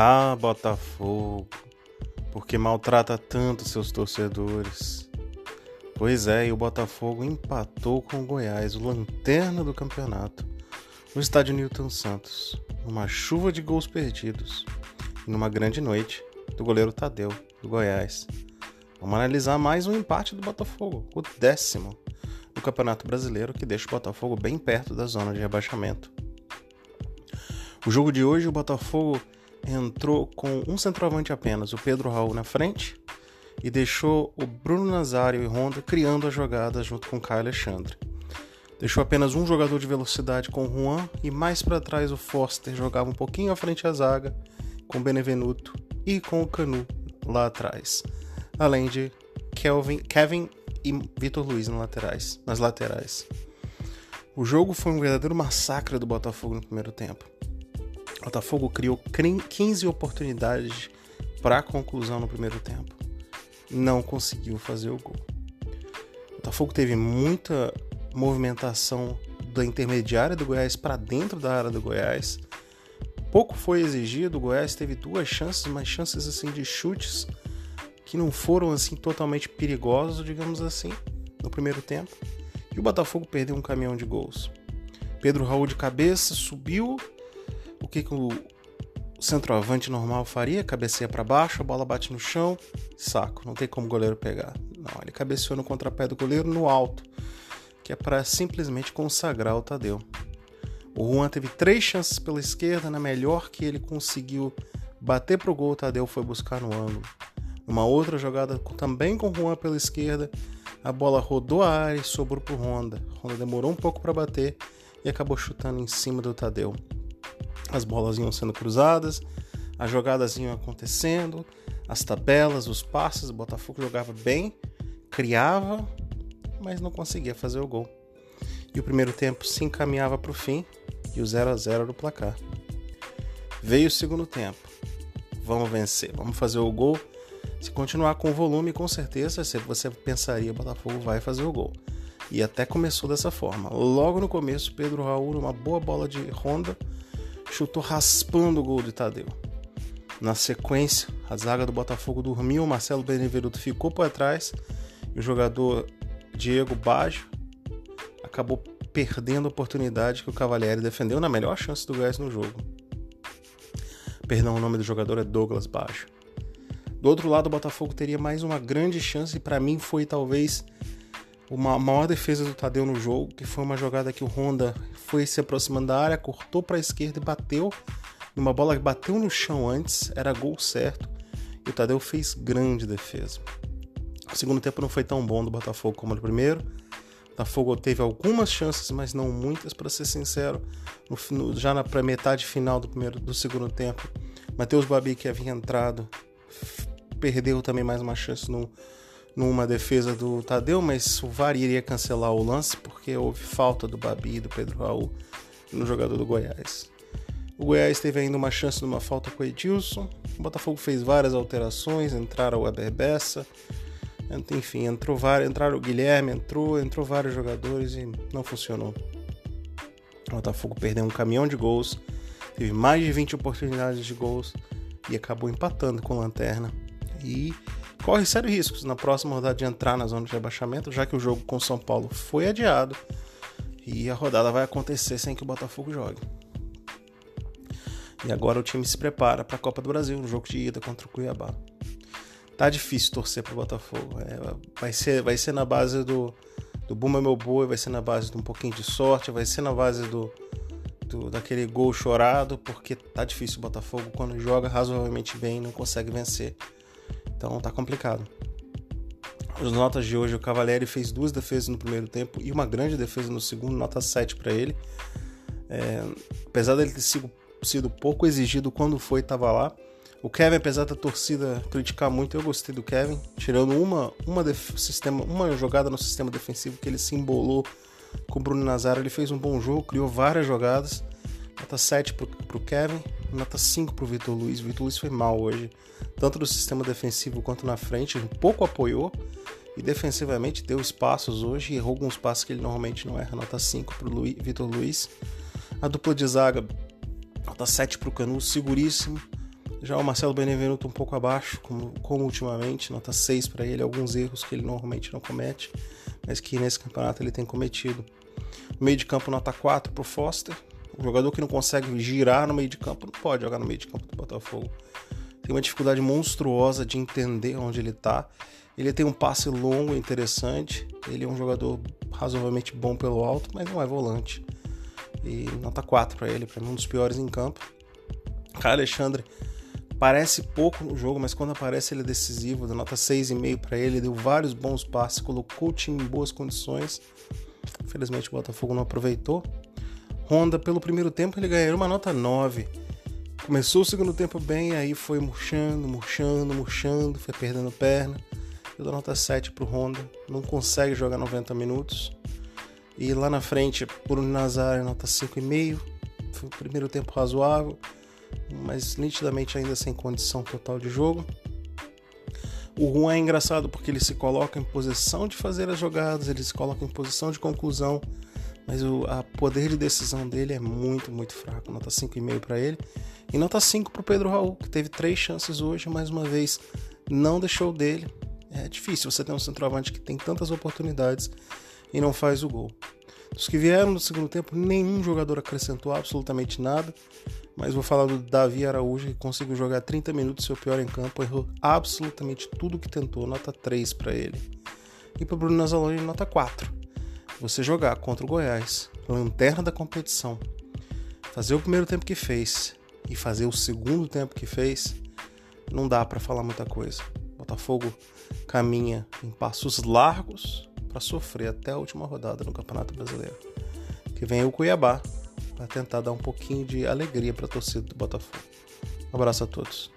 Ah, Botafogo, porque maltrata tanto seus torcedores. Pois é, e o Botafogo empatou com o Goiás, o lanterna do campeonato, no estádio Newton Santos, numa chuva de gols perdidos e numa grande noite do goleiro Tadeu, do Goiás. Vamos analisar mais um empate do Botafogo, o décimo do Campeonato Brasileiro, que deixa o Botafogo bem perto da zona de rebaixamento. O jogo de hoje, o Botafogo entrou com um centroavante apenas, o Pedro Raul na frente, e deixou o Bruno Nazário e Honda criando a jogada junto com o Caio Alexandre. Deixou apenas um jogador de velocidade com o Juan e mais para trás o Foster jogava um pouquinho à frente da zaga com o Benevenuto e com o Canu lá atrás, além de Kelvin, Kevin e Vitor Luiz nas laterais, nas laterais. O jogo foi um verdadeiro massacre do Botafogo no primeiro tempo. Botafogo criou 15 oportunidades para a conclusão no primeiro tempo. Não conseguiu fazer o gol. Botafogo teve muita movimentação da intermediária do Goiás para dentro da área do Goiás. Pouco foi exigido, o Goiás teve duas chances, mas chances assim de chutes que não foram assim totalmente perigosos, digamos assim, no primeiro tempo. E o Botafogo perdeu um caminhão de gols. Pedro Raul de cabeça subiu, o que, que o centroavante normal faria? Cabeceia para baixo, a bola bate no chão, saco, não tem como o goleiro pegar. Não, ele cabeceou no contrapé do goleiro no alto, que é para simplesmente consagrar o Tadeu. O Juan teve três chances pela esquerda, na melhor que ele conseguiu bater pro gol, o Tadeu foi buscar no ângulo. Uma outra jogada também com o Juan pela esquerda, a bola rodou a área e sobrou pro Honda. Honda demorou um pouco para bater e acabou chutando em cima do Tadeu as bolas iam sendo cruzadas, as jogadas iam acontecendo, as tabelas, os passes, o Botafogo jogava bem, criava, mas não conseguia fazer o gol. E o primeiro tempo se encaminhava para o fim e o 0 a 0 era o placar. Veio o segundo tempo. Vamos vencer, vamos fazer o gol. Se continuar com o volume, com certeza você pensaria Botafogo vai fazer o gol. E até começou dessa forma. Logo no começo, Pedro Raul, uma boa bola de Honda, chutou raspando o gol de Tadeu. Na sequência, a zaga do Botafogo dormiu, Marcelo Benevenuto ficou por trás e o jogador Diego Baggio acabou perdendo a oportunidade que o Cavalieri defendeu na melhor chance do Goiás no jogo. Perdão, o nome do jogador é Douglas Baggio. Do outro lado, o Botafogo teria mais uma grande chance e para mim foi talvez uma maior defesa do Tadeu no jogo, que foi uma jogada que o Honda foi se aproximando da área, cortou para a esquerda e bateu numa bola que bateu no chão antes, era gol certo, e o Tadeu fez grande defesa. O segundo tempo não foi tão bom do Botafogo como no primeiro. O Botafogo teve algumas chances, mas não muitas, para ser sincero. No, já na metade final do primeiro do segundo tempo, Matheus Babi, que havia entrado, perdeu também mais uma chance no, numa defesa do Tadeu, mas o VAR iria cancelar o lance porque houve falta do Babi e do Pedro Raul no jogador do Goiás. O Goiás teve ainda uma chance de uma falta com o Edilson. O Botafogo fez várias alterações, entraram o Weber Bessa, enfim, entrou vários, entraram o Guilherme, entrou, entrou vários jogadores e não funcionou. O Botafogo perdeu um caminhão de gols, teve mais de 20 oportunidades de gols e acabou empatando com a Lanterna. E corre sérios riscos na próxima rodada de entrar na zona de rebaixamento, já que o jogo com São Paulo foi adiado e a rodada vai acontecer sem que o Botafogo jogue. E agora o time se prepara para a Copa do Brasil, no jogo de ida contra o Cuiabá. Tá difícil torcer para o Botafogo. É, vai, ser, vai ser na base do, do Buma Meu Boi, vai ser na base de um pouquinho de sorte, vai ser na base do, do, daquele gol chorado, porque tá difícil o Botafogo quando joga razoavelmente bem não consegue vencer. Então tá complicado. As notas de hoje, o Cavalieri fez duas defesas no primeiro tempo e uma grande defesa no segundo, nota 7 para ele. É, apesar dele ter sido, sido pouco exigido quando foi, estava lá. O Kevin, apesar da torcida criticar muito, eu gostei do Kevin, tirando uma, uma, sistema, uma jogada no sistema defensivo que ele se embolou com o Bruno Nazário. Ele fez um bom jogo, criou várias jogadas. Nota 7 para o Kevin nota 5 para o Vitor Luiz. O Vitor Luiz foi mal hoje, tanto no sistema defensivo quanto na frente. pouco apoiou e defensivamente deu espaços hoje errou alguns passos que ele normalmente não erra. Nota 5 para o Vitor Luiz. A dupla de zaga, nota 7 para o Canu, seguríssimo. Já o Marcelo Benevenuto um pouco abaixo, como, como ultimamente, nota 6 para ele, alguns erros que ele normalmente não comete, mas que nesse campeonato ele tem cometido. No meio de campo, nota 4 para o Foster. O jogador que não consegue girar no meio de campo não pode jogar no meio de campo do Botafogo. Tem uma dificuldade monstruosa de entender onde ele está. Ele tem um passe longo interessante. Ele é um jogador razoavelmente bom pelo alto, mas não é volante. E nota 4 para ele, para mim um dos piores em campo. Caio Alexandre Parece pouco no jogo, mas quando aparece ele é decisivo. Deu nota 6,5 para ele, deu vários bons passes, colocou o time em boas condições. Infelizmente o Botafogo não aproveitou. Honda, pelo primeiro tempo, ele ganhou uma nota 9. Começou o segundo tempo bem, aí foi murchando, murchando, murchando, foi perdendo perna. Eu dou nota 7 pro Honda, não consegue jogar 90 minutos. E lá na frente, por Nazar, nota 5,5. Foi o primeiro tempo razoável mas nitidamente ainda sem condição total de jogo. O Juan é engraçado porque ele se coloca em posição de fazer as jogadas, ele se coloca em posição de conclusão, mas a poder de decisão dele é muito, muito fraco. Nota 5,5 para ele. E nota 5 para o Pedro Raul, que teve três chances hoje, mais uma vez não deixou dele. É difícil você ter um centroavante que tem tantas oportunidades e não faz o gol. Dos que vieram no segundo tempo, nenhum jogador acrescentou absolutamente nada. Mas vou falar do Davi Araújo, que conseguiu jogar 30 minutos, seu pior em campo, errou absolutamente tudo que tentou, nota 3 para ele. E para Bruno Nazalone, nota 4. Você jogar contra o Goiás, lanterna da competição, fazer o primeiro tempo que fez e fazer o segundo tempo que fez, não dá para falar muita coisa. Botafogo caminha em passos largos para sofrer até a última rodada no Campeonato Brasileiro. Que vem o Cuiabá, para tentar dar um pouquinho de alegria para a torcida do Botafogo. Um abraço a todos.